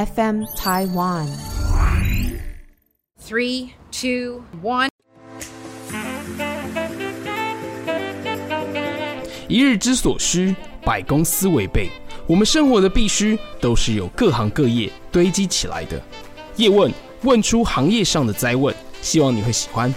FM Taiwan。Three, two, one。一日之所需，百公司为备。我们生活的必须，都是由各行各业堆积起来的。叶问，问出行业上的灾问，希望你会喜欢。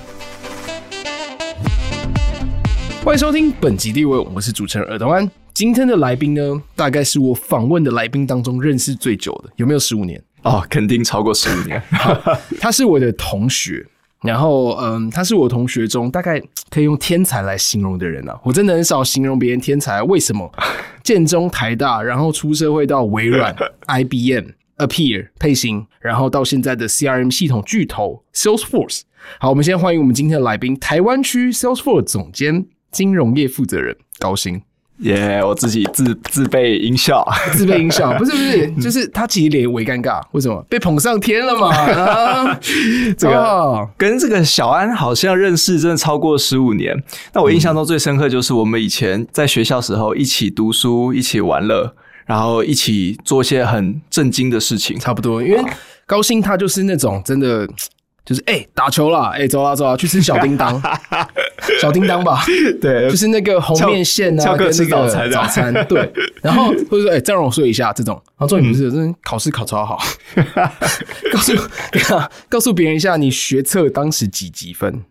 欢迎收听本集地问，我是主持人尔东安。今天的来宾呢，大概是我访问的来宾当中认识最久的，有没有十五年？哦，肯定超过十五年。他是我的同学。然后，嗯，他是我同学中大概可以用天才来形容的人啊。我真的很少形容别人天才，为什么？建中、台大，然后出社会到微软、IBM、Appear、配型，然后到现在的 CRM 系统巨头 Salesforce。好，我们先欢迎我们今天的来宾，台湾区 Salesforce 总监、金融业负责人高薪。耶！Yeah, 我自己自自备音效，自备音效，不是不是，就是他其实脸微尴尬，为什么？被捧上天了嘛？啊、这个跟这个小安好像认识真的超过十五年。那我印象中最深刻就是我们以前在学校时候一起读书，一起玩乐，然后一起做一些很震惊的事情。差不多，因为高兴他就是那种真的。就是哎、欸，打球啦！哎、欸，走啦走啦，去吃小叮当，小叮当吧。对，就是那个红面线啊，跟那个早餐。对，然后或者说哎、欸，再让我睡一下这种。然后重点不是，真考试考超好。告诉 告诉别人一下，你学测当时几几分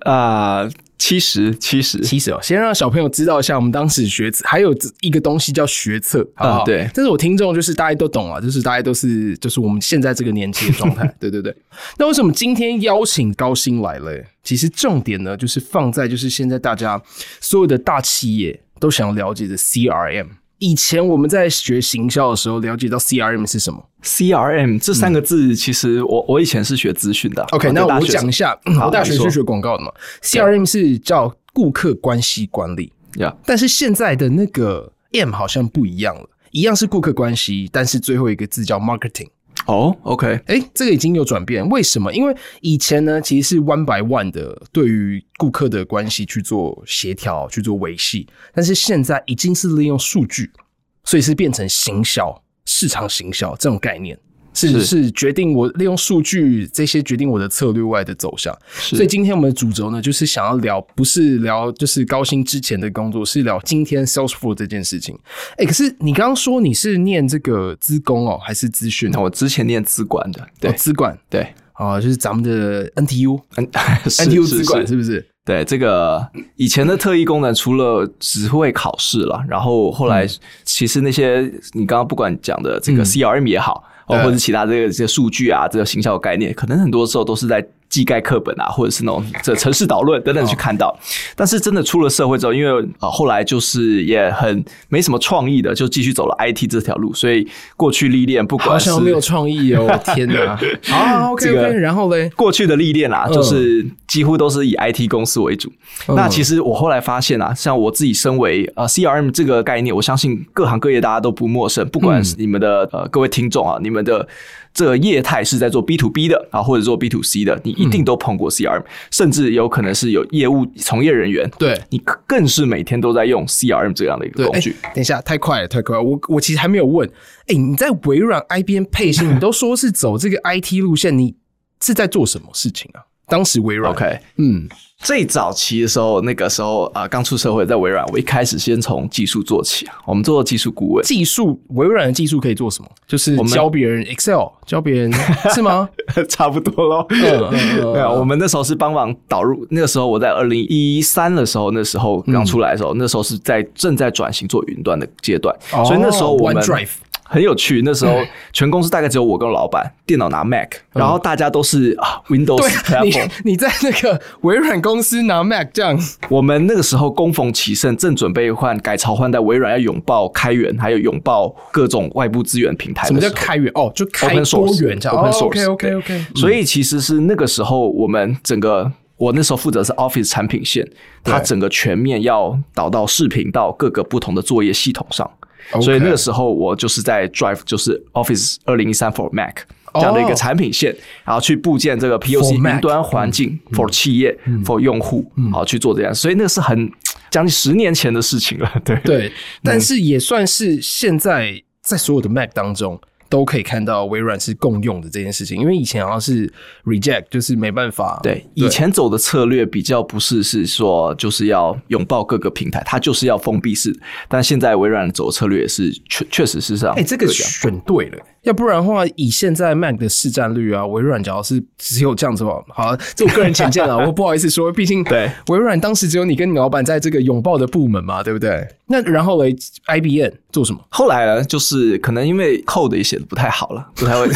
啊？呃七十七十七十哦，先让小朋友知道一下，我们当时学还有一个东西叫学测，好不好？嗯、对，但是我听众就是大家都懂啊，就是大家都是就是我们现在这个年纪的状态，对对对。那为什么今天邀请高薪来了？其实重点呢，就是放在就是现在大家所有的大企业都想要了解的 CRM。以前我们在学行销的时候，了解到 CRM 是什么？CRM 这三个字，其实我我以前是学资讯的。OK，那我讲一下，我大学是学广告的嘛。CRM 是叫顾客关系管理，Yeah. 但是现在的那个 M 好像不一样了，一样是顾客关系，但是最后一个字叫 Marketing。哦、，OK，哎、这个已经有转变，为什么？因为以前呢，其实是 one by one 的对于顾客的关系去做协调、去做维系，但是现在已经是利用数据，所以是变成行销、市场行销这种概念。是是。决定我利用数据这些决定我的策略外的走向，是。所以今天我们的主轴呢，就是想要聊，不是聊就是高薪之前的工作，是聊今天 Salesforce 这件事情。哎、欸，可是你刚刚说你是念这个资工哦，还是资讯？我之前念资管的，对，资管、哦，对，哦，就是咱们的 NTU，NTU 资管是。不是？对，这个以前的特异功能除了只会考试了，然后后来其实那些你刚刚不管讲的这个 CRM 也好。嗯哦，或者是其他这个这些数据啊，这个行销概念，可能很多时候都是在技概课本啊，或者是那种 这城市导论等等去看到。哦、但是真的出了社会之后，因为啊后来就是也很没什么创意的，就继续走了 IT 这条路。所以过去历练不管好像没有创意哦，天哪！好，OK OK，然后嘞，过去的历练啊，就是几乎都是以 IT 公司为主。嗯、那其实我后来发现啊，像我自己身为呃 CRM 这个概念，我相信各行各业大家都不陌生，不管是你们的呃各位听众啊，你们。的这个业态是在做 B to B 的啊，或者做 B to C 的，你一定都碰过 CRM，、嗯、甚至有可能是有业务从业人员，对，你更是每天都在用 CRM 这样的一个工具。欸、等一下，太快了，太快了！我我其实还没有问，哎、欸，你在微软、IBM、配信，你都说是走这个 IT 路线，你是在做什么事情啊？当时微软，OK，嗯。最早期的时候，那个时候啊，刚出社会在微软，我一开始先从技术做起，我们做技术顾问。技术，微软的技术可以做什么？就是教别人 Excel，教别人 是吗？差不多咯。嗯嗯，没有，我们那时候是帮忙导入。那个时候我在二零一三的时候，那时候刚出来的时候，那时候是在正在转型做云端的阶段，所以那时候我们。很有趣，那时候全公司大概只有我跟老板，电脑拿 Mac，然后大家都是啊 Windows。对，你你在那个微软公司拿 Mac 这样。我们那个时候恭逢其盛，正准备换改朝换代，微软要拥抱开源，还有拥抱各种外部资源平台。什么叫开源？哦，就开多元这样。Open Source。OK OK OK。所以其实是那个时候，我们整个我那时候负责是 Office 产品线，它整个全面要导到视频到各个不同的作业系统上。所以那个时候我就是在 Drive，就是 Office 二零一三 for Mac 这样的一个产品线，oh. 然后去部件这个 POC 云端环境 for 企业、嗯、for 用户，好、嗯、去做这样。所以那个是很将近十年前的事情了，对对。但是也算是现在在所有的 Mac 当中都可以看到微软是共用的这件事情，因为以前好像是 reject，就是没办法。对，以前走的策略比较不是是说就是要拥抱各个平台，它就是要封闭式。但现在微软走的策略也是确确实是这样。哎、欸，这个选对了。要不然的话，以现在 Mac 的市占率啊，微软只要是只有这样子吧。好，这我个人浅见了，我不好意思说，毕竟对微软当时只有你跟你老板在这个拥抱的部门嘛，对不对？那然后嘞，IBM 做什么？后来呢，就是可能因为 code 也写的不太好了，不太会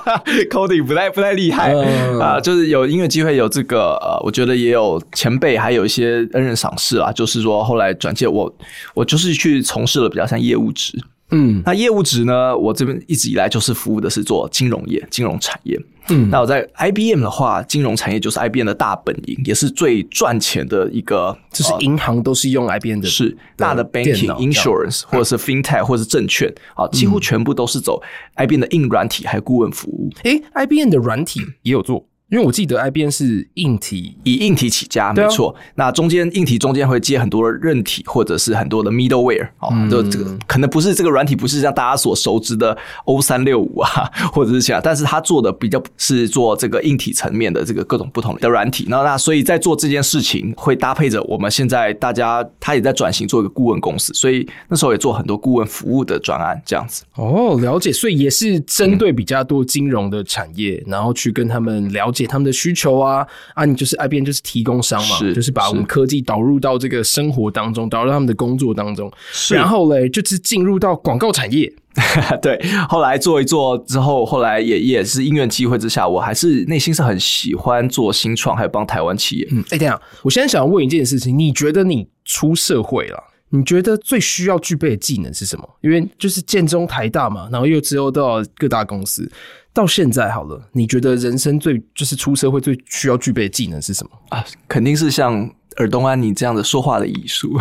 coding 不太不太厉害啊、呃，就是有音乐机会有这个呃，我觉得也有前辈还有一些恩人赏识啊，就是说后来转介我，我就是去从事了比较像业务职。嗯，那业务值呢？我这边一直以来就是服务的是做金融业、金融产业。嗯，那我在 IBM 的话，金融产业就是 IBM 的大本营，也是最赚钱的一个。就是银行都是用 IBM 的，是大的 banking、insurance 或者是 fintech 或者是证券啊，几乎全部都是走 IBM 的硬软体还有顾问服务。诶、欸、IBM 的软体也有做。因为我记得 IBM 是硬体，以硬体起家，没错。那中间硬体中间会接很多的韧体，或者是很多的 middleware 哦，就这个可能不是这个软体，不是像大家所熟知的 O 三六五啊，或者是其他，但是他做的比较是做这个硬体层面的这个各种不同的软体。那那所以在做这件事情，会搭配着我们现在大家他也在转型做一个顾问公司，所以那时候也做很多顾问服务的专案这样子。哦，了解，所以也是针对比较多金融的产业，然后去跟他们了解。他们的需求啊啊，你就是 IBM 就是提供商嘛，是就是把我们科技导入到这个生活当中，导入他们的工作当中。然后嘞，就是进入到广告产业。对，后来做一做之后，后来也也是因缘机会之下，我还是内心是很喜欢做新创，还有帮台湾企业。嗯，哎，等一下，我现在想问一件事情，你觉得你出社会了，你觉得最需要具备的技能是什么？因为就是建中、台大嘛，然后又之后到各大公司。到现在好了，你觉得人生最就是出社会最需要具备的技能是什么啊？肯定是像尔东安你这样的说话的艺术，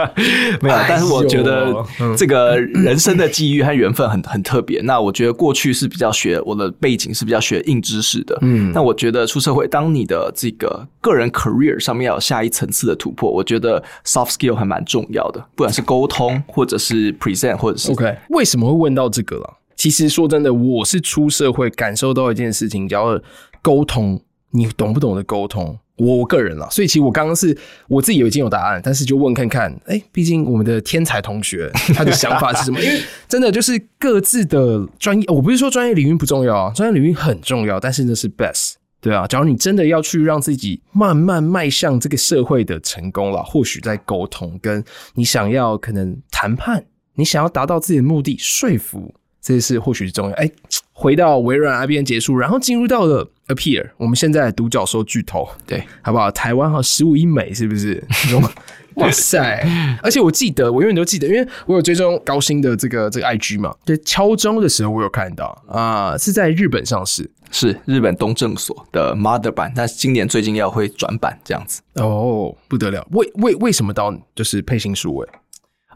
没有。但是我觉得这个人生的际遇和缘分很很特别。那我觉得过去是比较学我的背景是比较学硬知识的，嗯。那我觉得出社会，当你的这个个人 career 上面要有下一层次的突破，我觉得 soft skill 还蛮重要的，不管是沟通，或者是 present，或者是 OK。为什么会问到这个了？其实说真的，我是出社会感受到一件事情，叫沟通。你懂不懂得沟通？我个人啦，所以其实我刚刚是我自己已经有答案，但是就问看看。哎，毕竟我们的天才同学他的想法是什么？因为真的就是各自的专业，我不是说专业领域不重要啊，专业领域很重要，但是那是 best，对啊。假如你真的要去让自己慢慢迈向这个社会的成功了，或许在沟通，跟你想要可能谈判，你想要达到自己的目的，说服。这是或许是重要。哎，回到微软 IBM 结束，然后进入到了 Appear，我们现在独角兽巨头，对，好不好？台湾哈十五亿美是不是？哇塞！而且我记得，我永远都记得，因为我有追踪高薪的这个这个 IG 嘛。对，敲钟的时候我有看到啊、呃，是在日本上市，是日本东证所的 Mother 版，但是今年最近要会转版这样子。哦，不得了！为为为什么到就是配型数位？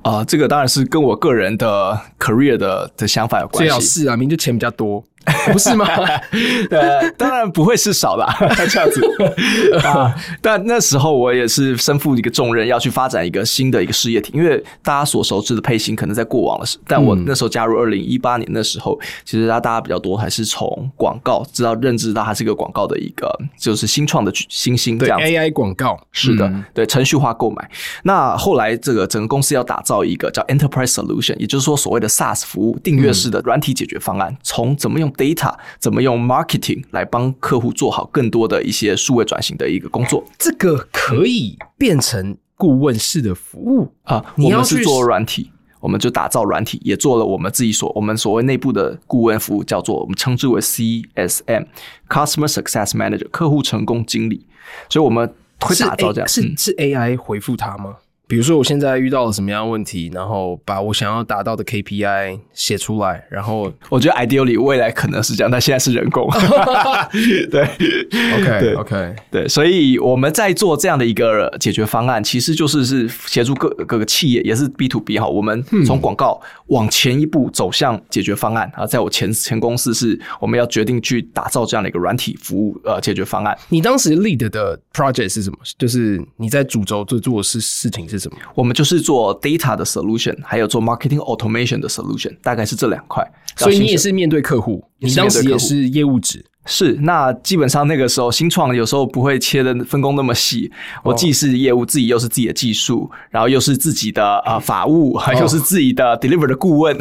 啊、这个当然是跟我个人的 career 的的想法有关系。最好是啊，明明就钱比较多。不是吗？呃，当然不会是少的，这样子啊。但那时候我也是身负一个重任，要去发展一个新的一个事业体。因为大家所熟知的配型可能在过往的时，但我那时候加入二零一八年的时候，其实大家大家比较多还是从广告知道认知到它是一个广告的一个就是新创的新兴这样子。对 AI 广告是的，对程序化购买。那后来这个整个公司要打造一个叫 Enterprise Solution，也就是说所谓的 SaaS 服务订阅式的软体解决方案，从怎么用 data 怎么用 marketing 来帮客户做好更多的一些数位转型的一个工作？这个可以变成顾问式的服务啊！我们是做软体，我们就打造软体，也做了我们自己所我们所谓内部的顾问服务，叫做我们称之为 CSM（Customer Success Manager） 客户成功经理。所以我们会打造这样，是是 AI 回复他吗？比如说，我现在遇到了什么样的问题，然后把我想要达到的 KPI 写出来，然后我觉得 ideally 未来可能是这样，但现在是人工。对，OK，对，OK，对，所以我们在做这样的一个解决方案，其实就是是协助各各个企业，也是 B to B 哈。我们从广告往前一步走向解决方案啊，在我前前公司是我们要决定去打造这样的一个软体服务呃解决方案。你当时 lead 的 project 是什么？就是你在主轴做做的事事情是？是什么？我们就是做 data 的 solution，还有做 marketing automation 的 solution，大概是这两块。所以你也是面对客户，你当时也是业务职。是，那基本上那个时候新创有时候不会切的分工那么细。我既是业务，自己又是自己的技术，然后又是自己的啊、呃、法务，还又是自己的 deliver 的顾问，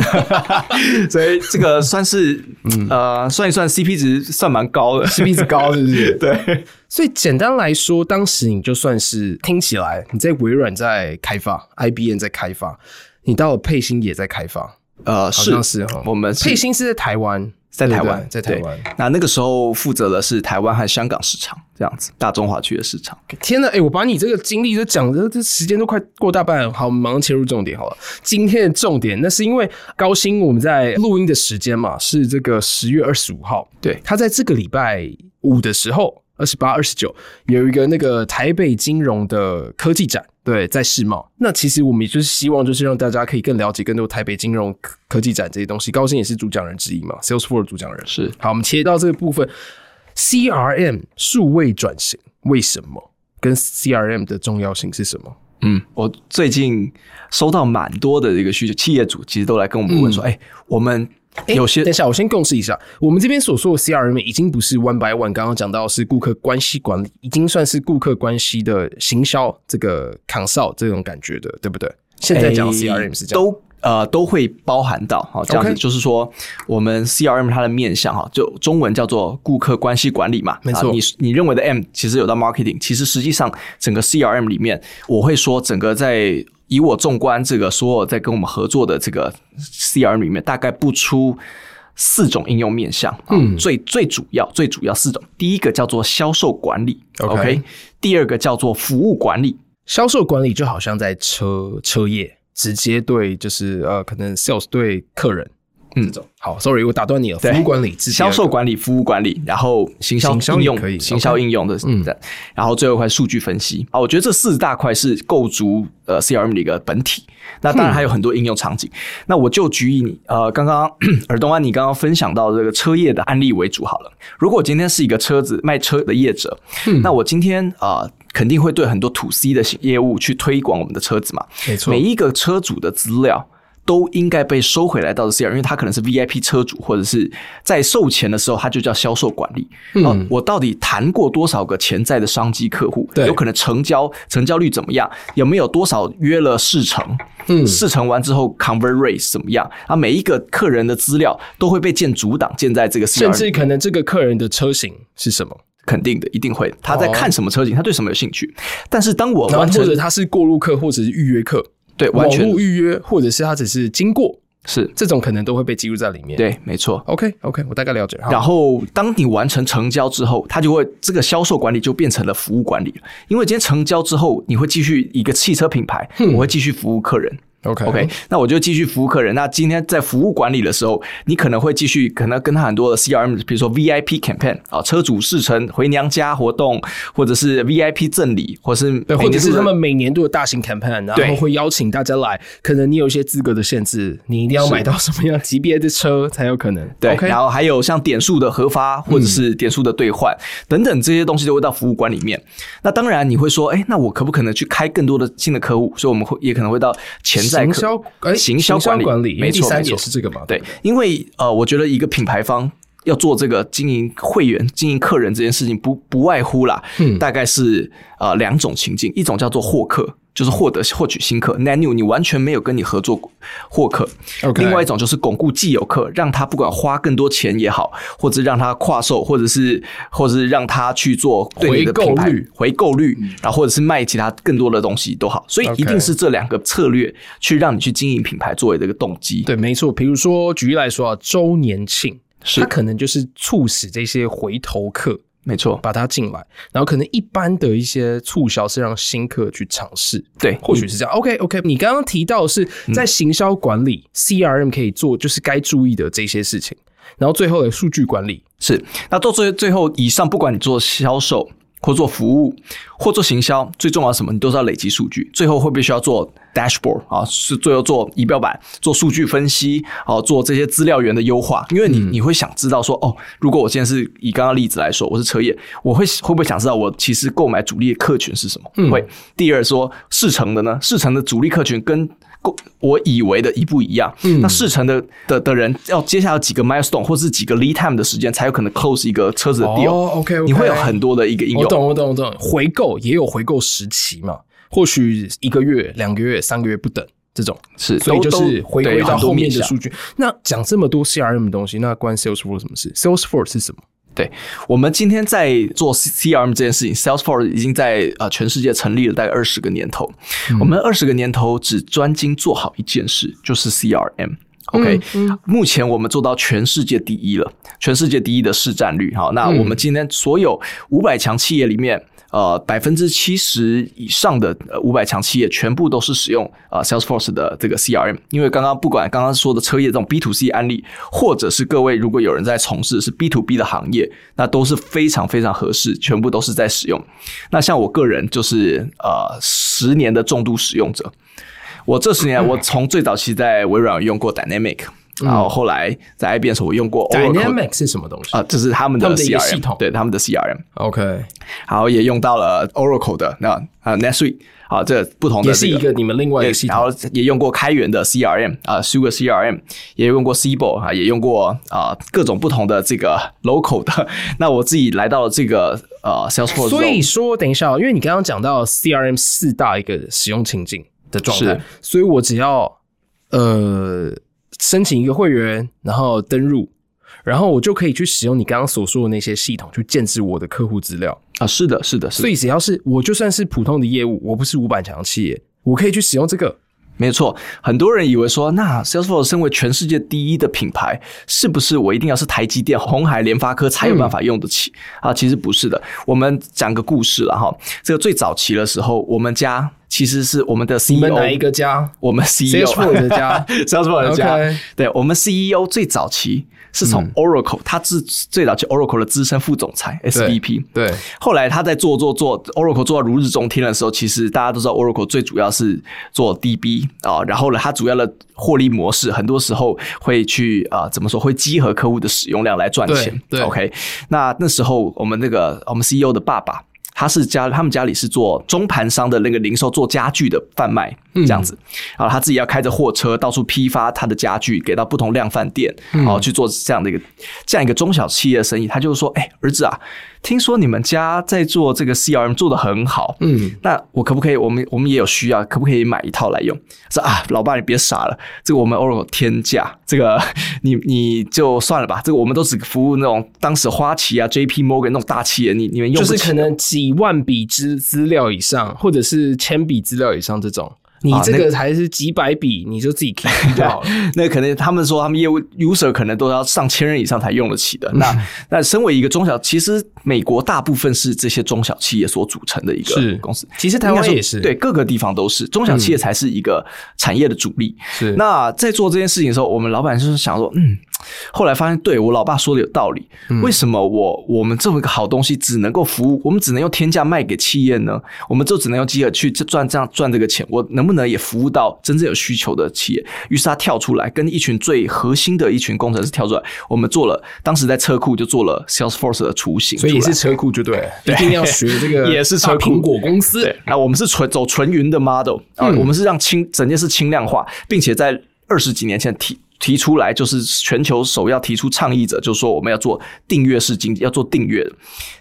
所以这个算是呃算一算 CP 值算蛮高的，CP 值高是不是？对。所以简单来说，当时你就算是听起来你在微软在开发，IBM 在开发，你到了沛星也在开发，呃，好像是哈。我们佩星是在台湾。在台湾，在台湾。那那个时候负责的是台湾和香港市场，这样子大中华区的市场。天呐，哎、欸，我把你这个经历都讲的，这时间都快过大半了。好，我们马上切入重点好了。今天的重点，那是因为高鑫，我们在录音的时间嘛，是这个十月二十五号。对，他在这个礼拜五的时候，二十八、二十九，有一个那个台北金融的科技展。对，在世贸。那其实我们也就是希望，就是让大家可以更了解更多台北金融科技展这些东西。高薪也是主讲人之一嘛，Salesforce 主讲人是。好，我们切到这个部分，CRM 数位转型为什么？跟 CRM 的重要性是什么？嗯，我最近收到蛮多的一个需求，企业主其实都来跟我们问说，哎、嗯欸，我们。有些，等一下，我先共识一下，我们这边所说的 CRM 已经不是 One by One，刚刚讲到是顾客关系管理，已经算是顾客关系的行销这个 consult 这种感觉的，对不对？现在讲 CRM 是这样，都呃都会包含到，哈，这样子就是说，我们 CRM 它的面向哈，就中文叫做顾客关系管理嘛，没错。你你认为的 M 其实有到 marketing，其实实际上整个 CRM 里面，我会说整个在。以我纵观这个所有在跟我们合作的这个 CRM 里面，大概不出四种应用面向。嗯，最最主要最主要四种，第一个叫做销售管理，OK，, 第二个叫做服务管理。销售管理就好像在车车业直接对，就是呃，可能 sales 对客人。嗯，好，sorry，我打断你了。服务管理、销售管理、服务管理，然后行销应用可以，行销应用的，嗯，然后最后一块数据分析啊，我觉得这四大块是构筑呃 CRM 的一个本体。那当然还有很多应用场景。那我就举以你呃刚刚 尔东安你刚刚分享到这个车业的案例为主好了。如果今天是一个车子卖车的业者，那我今天啊肯定会对很多 To C 的业务去推广我们的车子嘛。没错，每一个车主的资料。都应该被收回来到的 CRM，因为他可能是 VIP 车主，或者是在售前的时候，他就叫销售管理。嗯，我到底谈过多少个潜在的商机客户？对，有可能成交成交率怎么样？有没有多少约了试乘？嗯，试乘完之后 convert rate 怎么样？啊，每一个客人的资料都会被建主档，建在这个 CRM，甚至可能这个客人的车型是什么？肯定的，一定会。他在看什么车型？他对什么有兴趣？但是当我完成，或者他是过路客，或者是预约客。对，完全预约，或者是他只是经过，是这种可能都会被记录在里面。对，没错。Okay, 我大概了解。然后，当你完成成交之后，他就会这个销售管理就变成了服务管理了。因为今天成交之后，你会继续一个汽车品牌，嗯、我会继续服务客人。OK OK，那我就继续服务客人。那今天在服务管理的时候，你可能会继续可能跟他很多的 CRM，比如说 VIP campaign 啊，车主试乘回娘家活动，或者是 VIP 赠礼，或是对，或者是他们每年都有大型 campaign，然后会邀请大家来。可能你有一些资格的限制，你一定要买到什么样级别的车才有可能。对，okay? 然后还有像点数的核发，或者是点数的兑换、嗯、等等这些东西都会到服务管理里面。那当然你会说，哎，那我可不可能去开更多的新的客户？所以我们会也可能会到潜在客行销管理，管理没错，第三点是这个嘛？对，因为呃，我觉得一个品牌方要做这个经营会员、经营客人这件事情不，不不外乎啦，嗯，大概是呃两种情境，一种叫做获客。就是获得获取新客，net new，你完全没有跟你合作获客。Okay. 另外一种就是巩固既有客，让他不管花更多钱也好，或者让他跨售，或者是或者是让他去做对你的品牌回购率，回购率，然后或者是卖其他更多的东西都好。所以一定是这两个策略去让你去经营品牌作为这个动机。对，没错。比如说举例来说啊，周年庆，它可能就是促使这些回头客。没错，把它进来，然后可能一般的一些促销是让新客去尝试，对，或许是这样。OK OK，你刚刚提到的是在行销管理、嗯、CRM 可以做，就是该注意的这些事情，然后最后的数据管理。是，那到最最后以上，不管你做销售或做服务，或做行销，最重要什么？你都是要累积数据。最后会不会需要做 dashboard 啊？是最后做仪表板、做数据分析，哦，做这些资料源的优化。因为你你会想知道说，哦，如果我现在是以刚刚例子来说，我是车业，我会会不会想知道我其实购买主力的客群是什么？嗯、会。第二说，四成的呢？四成的主力客群跟我以为的一不一样，嗯，那试乘的的的人要接下来几个 milestone 或是几个 lead time 的时间，才有可能 close 一个车子的 deal。哦，OK，你会有很多的一个应用。我懂，我懂，我懂。回购也有回购时期嘛，或许一个月、两个月、三个月不等这种，是，所以就是回归到后面的数据。那讲这么多 CRM 的东西，那关 Salesforce 什么事？Salesforce 是什么？对，我们今天在做 CRM 这件事情，Salesforce 已经在呃全世界成立了大概二十个年头。嗯、我们二十个年头只专精做好一件事，就是 CRM。OK，嗯嗯、目前我们做到全世界第一了，全世界第一的市占率。好，那我们今天所有五百强企业里面。呃，百分之七十以上的呃五百强企业全部都是使用呃 Salesforce 的这个 CRM，因为刚刚不管刚刚说的车业这种 B to C 案例，或者是各位如果有人在从事是 B to B 的行业，那都是非常非常合适，全部都是在使用。那像我个人就是呃十年的重度使用者，我这十年我从最早期在微软用过 Dynamic。然后后来在 IBM 时候，我用过 Dynamics 是什么东西啊？这是他们的 CRM 系统，对他们的 CRM。OK，然后也用到了 Oracle 的那啊 NetSuite 啊，这不同的也是一个你们另外一个系统。然后也用过开源的 CRM 啊，Sugar CRM，也用过 Siebel 啊，也用过啊各种不同的这个 local 的。那我自己来到了这个呃 Salesforce。所以说，等一下，因为你刚刚讲到 CRM 四大一个使用情境的状态，所以我只要呃。申请一个会员，然后登入，然后我就可以去使用你刚刚所说的那些系统去建置我的客户资料啊。是的，是的，是的。所以只要是我就算是普通的业务，我不是五百强企业，我可以去使用这个。没错，很多人以为说，那 Salesforce 身为全世界第一的品牌，是不是我一定要是台积电、红海、联发科才有办法用得起、嗯、啊？其实不是的。我们讲个故事了哈。这个最早期的时候，我们家。其实是我们的 CEO，你们哪一个家？我们 CEO 的家，Salesforce 的家。对，我们 CEO 最早期是从 Oracle，、嗯、他是最早去 Oracle 的资深副总裁 SVP。对，后来他在做做做 Oracle 做到如日中天的时候，其实大家都知道 Oracle 最主要是做 DB 啊，然后呢，它主要的获利模式很多时候会去啊，怎么说？会集合客户的使用量来赚钱。对，对，OK。那那时候我们那个我们 CEO 的爸爸。他是家，他们家里是做中盘商的那个零售，做家具的贩卖这样子，然后他自己要开着货车到处批发他的家具给到不同量贩店，然后去做这样的一个这样一个中小企业的生意。他就说：“哎，儿子啊。”听说你们家在做这个 CRM 做的很好，嗯，那我可不可以？我们我们也有需要，可不可以买一套来用？说啊，老爸你别傻了，这个我们 Oracle 天价，这个 你你就算了吧。这个我们都只服务那种当时花旗啊、JP Morgan 那种大企业，你你们用就是可能几万笔资资料以上，或者是千笔资料以上这种。你这个才是几百笔，你就自己 就好了。那可能他们说他们业务 user 可能都要上千人以上才用得起的。那 那身为一个中小，其实美国大部分是这些中小企业所组成的一个公司。其实台湾也是，对各个地方都是中小企业才是一个产业的主力。是。那在做这件事情的时候，我们老板就是想说，嗯。后来发现，对我老爸说的有道理。为什么我我们这么一个好东西只能够服务，我们只能用天价卖给企业呢？我们就只能用饥饿去赚这样赚这个钱。我能不能也服务到真正有需求的企业？于是他跳出来，跟一群最核心的一群工程师跳出来，我们做了。当时在车库就做了 Salesforce 的雏形，所以也是车库就对一定要学这个。也是车库苹果公司。对，那我们是纯走纯云的 model 啊，我们是让轻整件事轻量化，并且在二十几年前提。提出来就是全球首要提出倡议者，就是说我们要做订阅式经济，要做订阅的，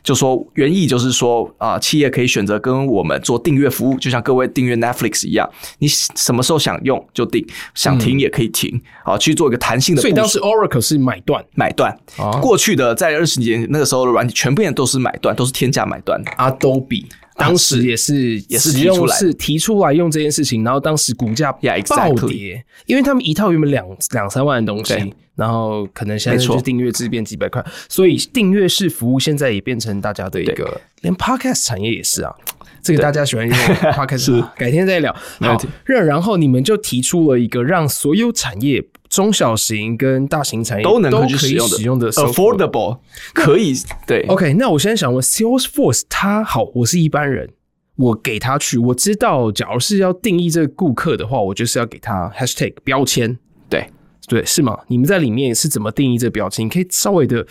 就说原意就是说啊，企业可以选择跟我们做订阅服务，就像各位订阅 Netflix 一样，你什么时候想用就订，想停也可以停，啊，去做一个弹性的。所以当时 Oracle 是买断，买断。过去的在二十年那个时候的软体，全部也都是买断，都是天价买断。Adobe。当时也是也是提出来是提出来用这件事情，然后当时股价暴跌，因为他们一套原本两两三万的东西，然后可能现在就订阅制变几百块，所以订阅式服务现在也变成大家的一个，连 podcast 产业也是啊。这个大家喜欢用 podcast，是改天再聊。好，然然后你们就提出了一个让所有产业中小型跟大型产业都能够去使用的 affordable 可以对。OK，那我现在想问 Salesforce，它好，我是一般人，我给他去，我知道，假如是要定义这个顾客的话，我就是要给他 hashtag 标签，对对，是吗？你们在里面是怎么定义这个标签？你可以稍微的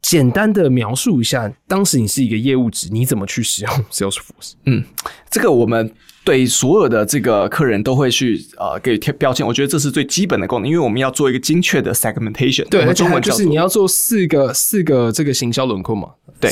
简单的描述一下，当时你是一个业务职，你怎么去使用 Salesforce？嗯，这个我们。对所有的这个客人都会去呃给贴标签，我觉得这是最基本的功能，因为我们要做一个精确的 segmentation。对，中文就是你要做四个四个这个行销轮廓嘛。对，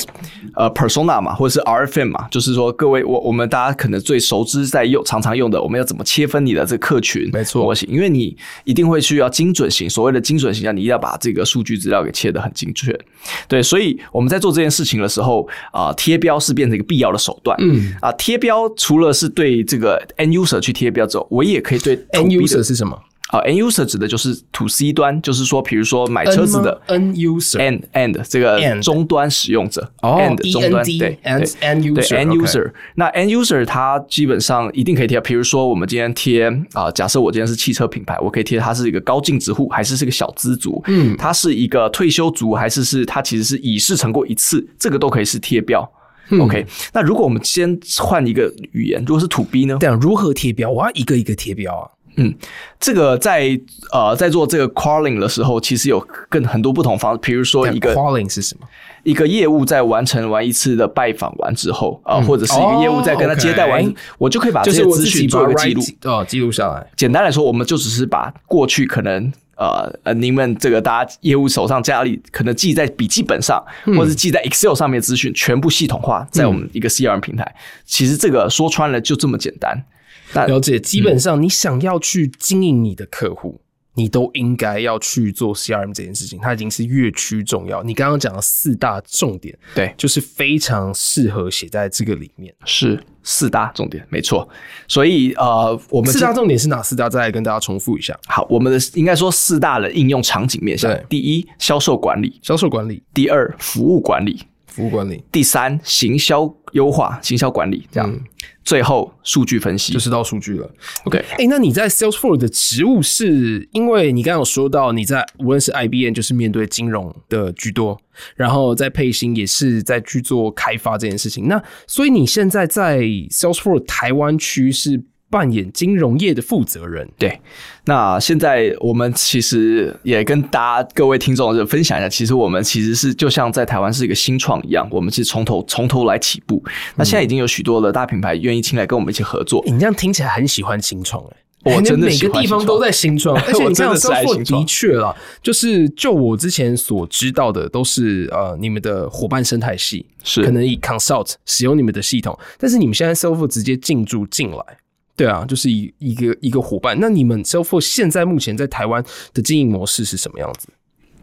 呃，persona 嘛，或者是 RFM 嘛，就是说各位我我们大家可能最熟知在用常常用的，我们要怎么切分你的这个客群？没错，模型，因为你一定会需要精准型，所谓的精准型，你一定要把这个数据资料给切得很精确。对，所以我们在做这件事情的时候啊，呃，贴标是变成一个必要的手段。嗯啊，贴标除了是对这个 end user 去贴标之后，我也可以对 end user 是什么？啊，end user 指的就是 to C 端，就是说，比如说买车子的 end user，end end 这个终端使用者，end 终端对 end user，对 end user。那 end user 它基本上一定可以贴，比如说我们今天贴啊，假设我今天是汽车品牌，我可以贴它是一个高净值户，还是是个小资族，嗯，它是一个退休族，还是是它其实是已试乘过一次，这个都可以是贴标。OK，那如果我们先换一个语言，如果是 To B 呢？这样如何贴标？我要一个一个贴标啊。嗯，这个在呃在做这个 crawling 的时候，其实有更很多不同方式。比如说一个 crawling 是什么？一个业务在完成完一次的拜访完之后啊、呃嗯，或者是一个业务在跟他接待完，我就可以把这些资讯做一个记录哦，记录下来。简单来说，我们就只是把过去可能呃呃，你们这个大家业务手上家里可能记在笔记本上，嗯、或者是记在 Excel 上面的资讯，全部系统化在我们一个 CRM 平台、嗯。其实这个说穿了就这么简单。了解，基本上你想要去经营你的客户，嗯，你都应该要去做 CRM 这件事情，它已经是越趋重要。你刚刚讲的四大重点，对，就是非常适合写在这个里面。是四大重点，没错。所以呃，我们四大重点是哪四大？再来跟大家重复一下。好，我们的应该说四大的应用场景面向：第一，销售管理；销售管理；第二，服务管理；服务管理；第三，行销优化、行销管理。这样。嗯最后，数据分析就是到数据了。OK，哎、欸，那你在 Salesforce 的职务是因为你刚刚有说到你在无论是 IBM 就是面对金融的居多，然后在配型也是在去做开发这件事情。那所以你现在在 Salesforce 台湾区是扮演金融业的负责人，对。那现在我们其实也跟大家各位听众就分享一下，其实我们其实是就像在台湾是一个新创一样，我们是从头从头来起步。那现在已经有许多的大品牌愿意进来跟我们一起合作。你这样听起来很喜欢新创哎、欸，我真的每个地方都在新创，而且你这样说的确了，就是就我之前所知道的都是呃你们的伙伴生态系是可能以 consult 使用你们的系统，但是你们现在 Salesforce 直接进驻进来。对啊，就是一一个一个伙伴。那你们 self for 现在目前在台湾的经营模式是什么样子？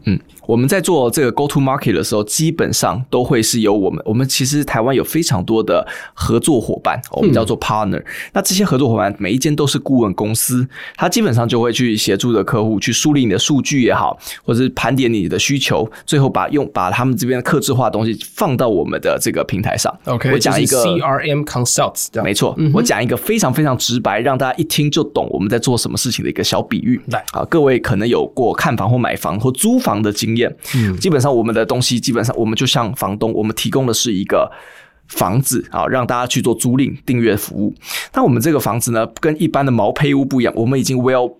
嗯，我们在做这个 Go to Market 的时候，基本上都会是由我们。我们其实台湾有非常多的合作伙伴，我们叫做 Partner。嗯。那这些合作伙伴每一间都是顾问公司，他基本上就会去协助的客户去梳理你的数据也好，或者是盘点你的需求，最后把用把他们这边的客制化的东西放到我们的这个平台上。OK，我讲一个 CRM consults，没错，嗯，我讲一个非常非常直白，让大家一听就懂我们在做什么事情的一个小比喻。来啊，各位可能有过看房或买房或租房的经验，嗯，基本上我们的东西，基本上我们就像房东，我们提供的是一个房子啊，让大家去做租赁订阅服务。那我们这个房子呢，跟一般的毛坯屋不一样，我们已经 well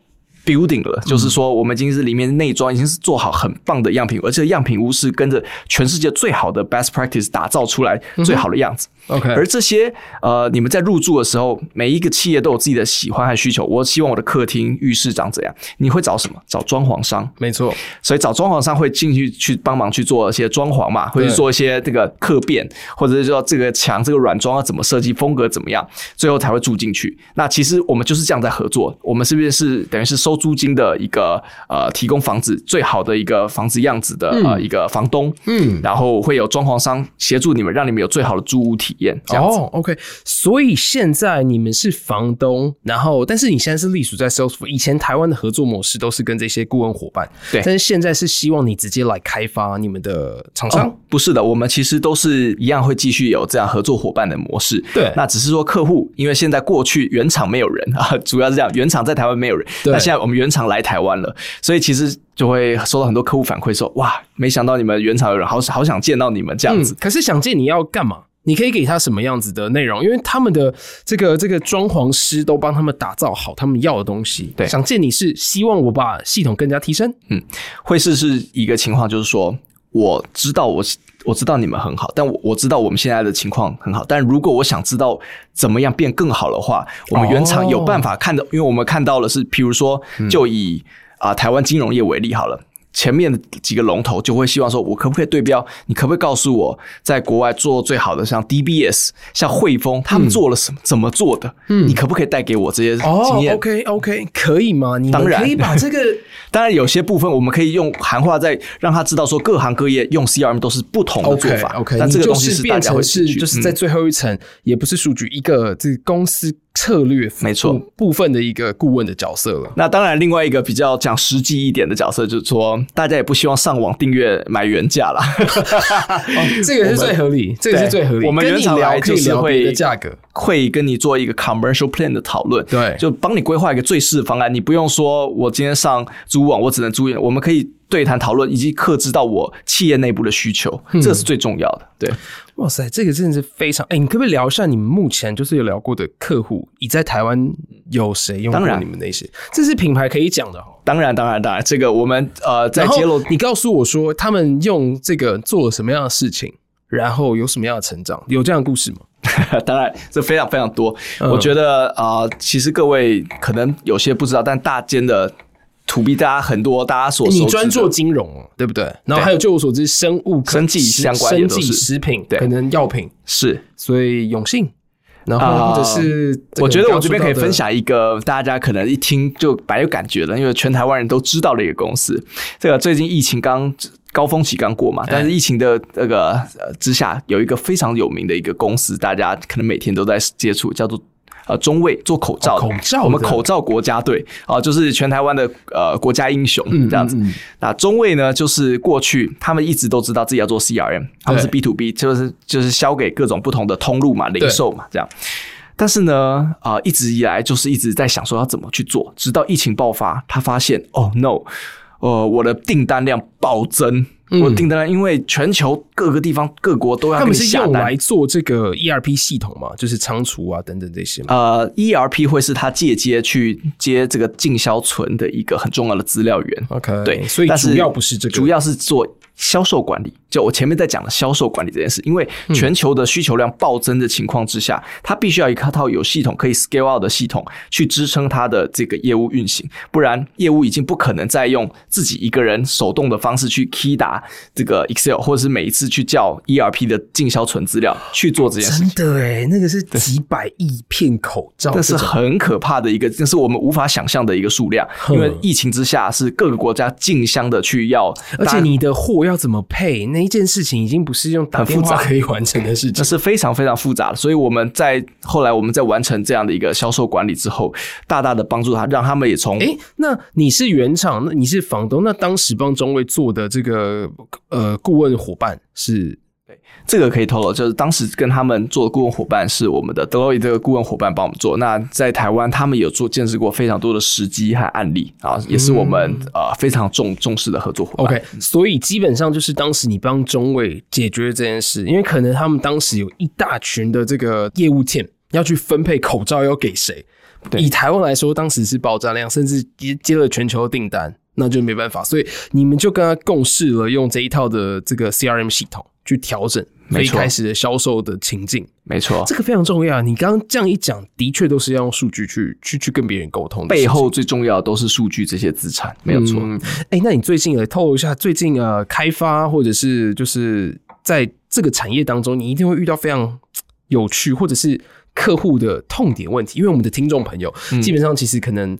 building 了，就是说我们已经是里面内装已经是做好很棒的样品，而且样品屋是跟着全世界最好的 best practice 打造出来最好的样子。OK，而这些呃，你们在入住的时候，每一个企业都有自己的喜欢和需求。我希望我的客厅、浴室长怎样？你会找什么？找装潢商，没错。所以找装潢商会进去去帮忙去做一些装潢嘛，会去做一些这个客变，或者是说这个墙、这个软装要怎么设计，风格怎么样，最后才会住进去。那其实我们就是这样在合作。我们是不是是等于是收租金的一个呃，提供房子最好的一个房子样子的呃一个房东？嗯，然后会有装潢商协助你们，让你们有最好的租屋体体验。哦，OK。所以现在你们是房东，然后但是你现在是隶属在 Salesforce。以前台湾的合作模式都是跟这些顾问伙伴，对。但是现在是希望你直接来开发你们的厂商。哦，不是的，我们其实都是一样会继续有这样合作伙伴的模式。对。那只是说客户，因为现在过去原厂没有人啊，主要是这样，原厂在台湾没有人。对。那现在我们原厂来台湾了，所以其实。就会收到很多客户反馈说，哇，没想到你们原厂有人，好好想见到你们这样子。嗯，可是想见你要干嘛？你可以给他什么样子的内容？因为他们的这个这个装潢师都帮他们打造好他们要的东西。对，想见你是希望我把系统更加提升。嗯，会是是一个情况，就是说我知道我我知道你们很好，但我我知道我们现在的情况很好，但如果我想知道怎么样变更好的话，我们原厂有办法看到，哦，因为我们看到了是，譬如说，就以。啊、呃，台湾金融业为例好了。前面的几个龙头就会希望说，我可不可以对标？你可不可以告诉我，在国外做最好的，像 DBS、像汇丰，他们做了什么？嗯、怎么做的？嗯，你可不可以带给我这些经验？哦，OK，OK，可以吗？你们可以把这个，当然有些部分我们可以用含化，再让他知道说，各行各业用 CRM 都是不同的做法。OK，, okay 但这个东西是变成是就是在最后一层，也不是数据，一个这个公司。策略没错，部分的一个顾问的角色了。那当然，另外一个比较讲实际一点的角色，就是说，大家也不希望上网订阅买原价啦。哦，这个是最合理，这个是最合理。我们原厂来就是会的价格，会跟你做一个 commercial plan 的讨论，对，就帮你规划一个最适的方案。你不用说我今天上租网，我只能租一，我们可以。对谈讨论以及克制到我企业内部的需求，嗯，这是最重要的。对，哇塞，这个真的是非常哎，你可不可以聊一下你们目前就是有聊过的客户？你在台湾有谁用过你们那些？这是品牌可以讲的。当然，当然，当然，这个我们呃在揭露，你告诉我说他们用这个做了什么样的事情，然后有什么样的成长，有这样的故事吗？当然，这非常非常多。嗯、我觉得啊、呃，其实各位可能有些不知道，但大间的。土逼大家很多，大家所说，你专做金融，对不对？然后还有，据我所知，生物、生技相关的食品，对，可能药品是。所以永信，然后或者是，我觉得我这边可以分享一个大家可能一听就蛮有感觉的，因为全台湾人都知道的一个公司。这个最近疫情刚高峰期刚过嘛，但是疫情的那个呃之下，有一个非常有名的一个公司，大家可能每天都在接触，叫做。呃，中卫做口罩，口罩，我们口罩国家队啊，就是全台湾的呃国家英雄这样子。嗯嗯嗯、那中卫呢，就是过去他们一直都知道自己要做 CRM，他们是 B to B，就是就是销给各种不同的通路嘛，零售嘛这样。但是呢，啊、呃，一直以来就是一直在想说要怎么去做，直到疫情爆发，他发现哦 no，呃，我的订单量暴增。我订单，因为全球各个地方各国都要他们是用来做这个 ERP 系统嘛，就是仓储啊等等这些嘛。呃，ERP 会是他借接去接这个进销存的一个很重要的资料源。OK，对，所以主要不是这个，主要是做。销售管理，就我前面在讲的销售管理这件事，因为全球的需求量暴增的情况之下，嗯、它必须要一套有系统可以 scale out 的系统去支撑它的这个业务运行，不然业务已经不可能再用自己一个人手动的方式去 key 打这个 Excel，或者是每一次去叫 ERP 的进销存资料去做这件事。真的诶，那个是几百亿片口罩，这是很可怕的一个，这是我们无法想象的一个数量。因为疫情之下，是各个国家竞相的去要，而且你的货。要怎么配那一件事情，已经不是用打电话可以完成的事情，那是非常非常复杂的。所以我们在后来我们在完成这样的一个销售管理之后，大大的帮助他，让他们也从哎，那你是原厂，那你是房东，那当时帮中卫做的这个呃顾问伙伴是？这个可以透露，就是当时跟他们做的顾问伙伴是我们的 Deloitte 这个顾问伙伴帮我们做。那在台湾，他们有做见识过非常多的时机和案例啊，也是我们呃非常重重视的合作伙伴。OK，所以基本上就是当时你帮中卫解决这件事，因为可能他们当时有一大群的这个业务 team 要去分配口罩要给谁。以台湾来说，当时是爆炸量，甚至接接了全球订单，那就没办法，所以你们就跟他共事了，用这一套的这个 CRM 系统。去调整一开始的销售的情境，没错，这个非常重要。你刚刚这样一讲，的确都是要用数据去去去跟别人沟通，背后最重要的都是数据这些资产，没有错。哎、嗯欸，那你最近也透露一下，最近呃开发或者是就是在这个产业当中，你一定会遇到非常有趣或者是客户的痛点问题，因为我们的听众朋友基本上其实可能。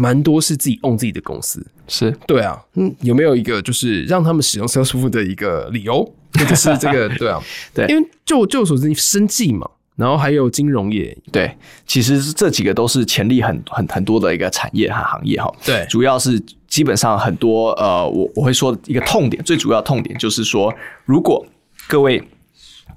蛮多是自己 own 自己的公司。是对啊，嗯，有没有一个就是让他们使用 Salesforce 的一个理由，或者是这个对啊，对，因为就就我所知，生计嘛，然后还有金融业，对，其实这几个都是潜力很很很多的一个产业和行业哈。对，主要是基本上很多呃，我我会说一个痛点，最主要痛点就是说，如果各位。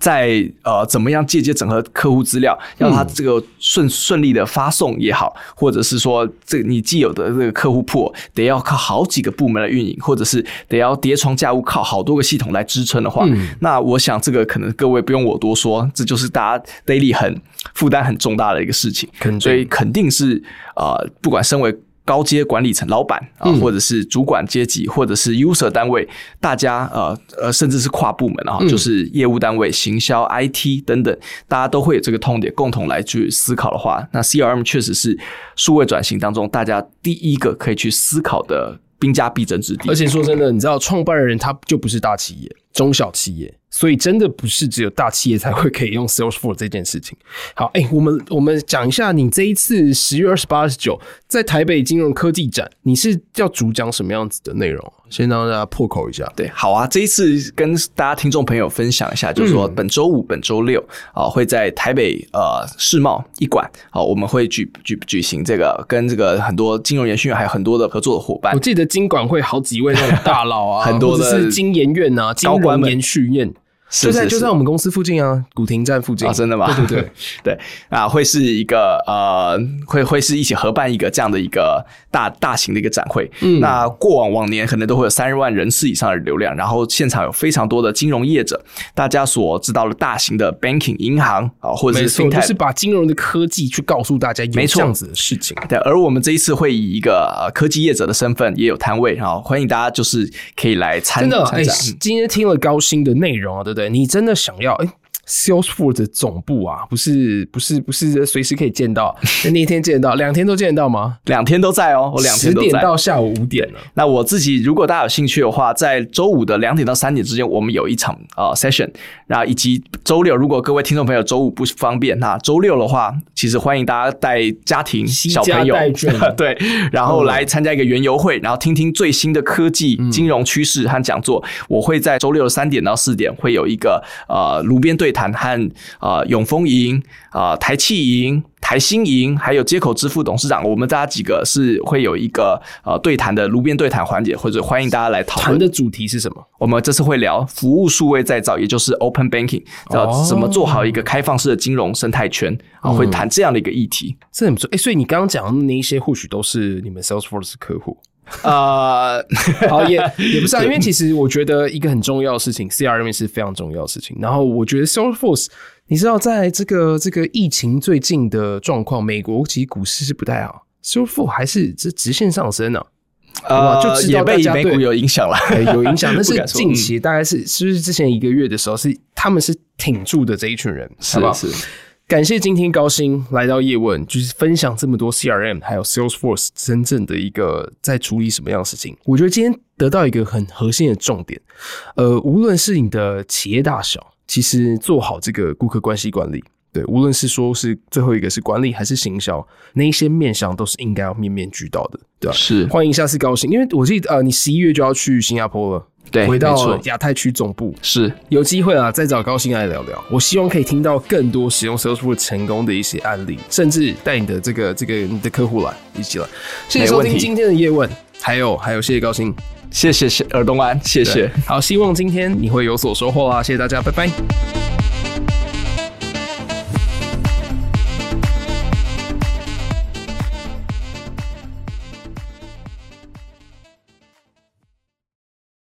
在呃，怎么样间接整合客户资料，让他这个顺顺利的发送也好，或者是说，这你既有的这个客户铺得要靠好几个部门来运营，或者是得要叠床架屋，靠好多个系统来支撑的话，嗯、那我想这个可能各位不用我多说，这就是大家 daily 很负担很重大的一个事情，所以肯定是呃，不管身为。高阶管理层、老板啊，或者是主管阶级，或者是 user 单位，大家呃呃，甚至是跨部门啊，就是业务单位、行销、IT 等等，大家都会有这个痛点，共同来去思考的话，那 CRM 确实是数位转型当中大家第一个可以去思考的兵家必争之地。而且说真的，你知道，创办人他就不是大企业，中小企业。所以真的不是只有大企业才会可以用 Salesforce 这件事情。好，哎、欸，我们我们讲一下，你这一次十月二十八、二十九在台北金融科技展，你是要主讲什么样子的内容？先让大家破口一下。对，好啊，这一次跟大家听众朋友分享一下，就是说本周五、本周六啊，会在台北呃世贸一馆啊，我们会举举举行这个跟这个很多金融研训院还有很多的合作的伙伴。我记得金管会好几位那种大佬啊，很多的是金研院啊，高管研训院。就在就在我们公司附近啊，古亭站附近啊，真的吗？对对对 对啊，会是一个呃，会会是一起合办一个这样的一个大大型的一个展会。嗯，那过往往年可能都会有三十万人次以上的流量，然后现场有非常多的金融业者，大家所知道的大型的 banking 银行啊，或者是 fintech，就是把金融的科技去告诉大家有这样子的事情。对，而我们这一次会以一个呃科技业者的身份也有摊位然后，欢迎大家就是可以来参加。哎、欸，今天听了高薪的内容啊，对不对？你真的想要哎？欸 Salesforce 的总部啊，不是不是不是随时可以见到，那一天见得到，两天都见得到吗？两天都在哦，我两天都在。十点到下午五点了。那我自己如果大家有兴趣的话，在周五的两点到三点之间，我们有一场呃 session，然后以及周六，如果各位听众朋友周五不方便，那周六的话，其实欢迎大家带家庭小朋友，对，然后来参加一个园游会，然后听听最新的科技、金融趋势和讲座。我会在周六的三点到四点会有一个呃炉边对谈。谈和啊永丰银啊台气银台新银还有接口支付董事长，我们大家几个是会有一个呃对谈的炉边对谈环节，或者欢迎大家来讨论。谈的主题是什么？我们这次会聊服务数位再造，也就是 Open Banking，要怎么做好一个开放式的金融生态圈啊？会谈这样的一个议题。这很不错。哎，所以你刚刚讲的那一些，或许都是你们 Salesforce 客户。呃，好，也 也不是啊，因为其实我觉得一个很重要的事情，CRM 是非常重要的事情。然后我觉得 Salesforce，你知道，在这个这个疫情最近的状况，美国其实股市是不太好，Salesforce 还是这直线上升呢、啊。呃，就知道大家被美股有影响了，有影响。但是近期大概是是不是之前一个月的时候，是他们是挺住的这一群人，是吧？是。感谢今天高薪来到叶问，就是分享这么多 CRM 还有 Salesforce 真正的一个在处理什么样的事情。我觉得今天得到一个很核心的重点，呃，无论是你的企业大小，其实做好这个顾客关系管理，对，无论是说是最后一个是管理还是行销，那一些面向都是应该要面面俱到的，对吧？是，欢迎下次高兴，因为我记得呃，你十一月就要去新加坡了。对，回到亚太区总部是有机会啊，再找高兴来聊聊。我希望可以听到更多使用 Salesforce 成功的一些案例，甚至带你的这个这个你的客户来一起来。谢谢收听今天的叶问，还有还有谢谢高兴，谢谢谢尔东安，谢谢。好，希望今天你会有所收获啊！谢谢大家，拜拜。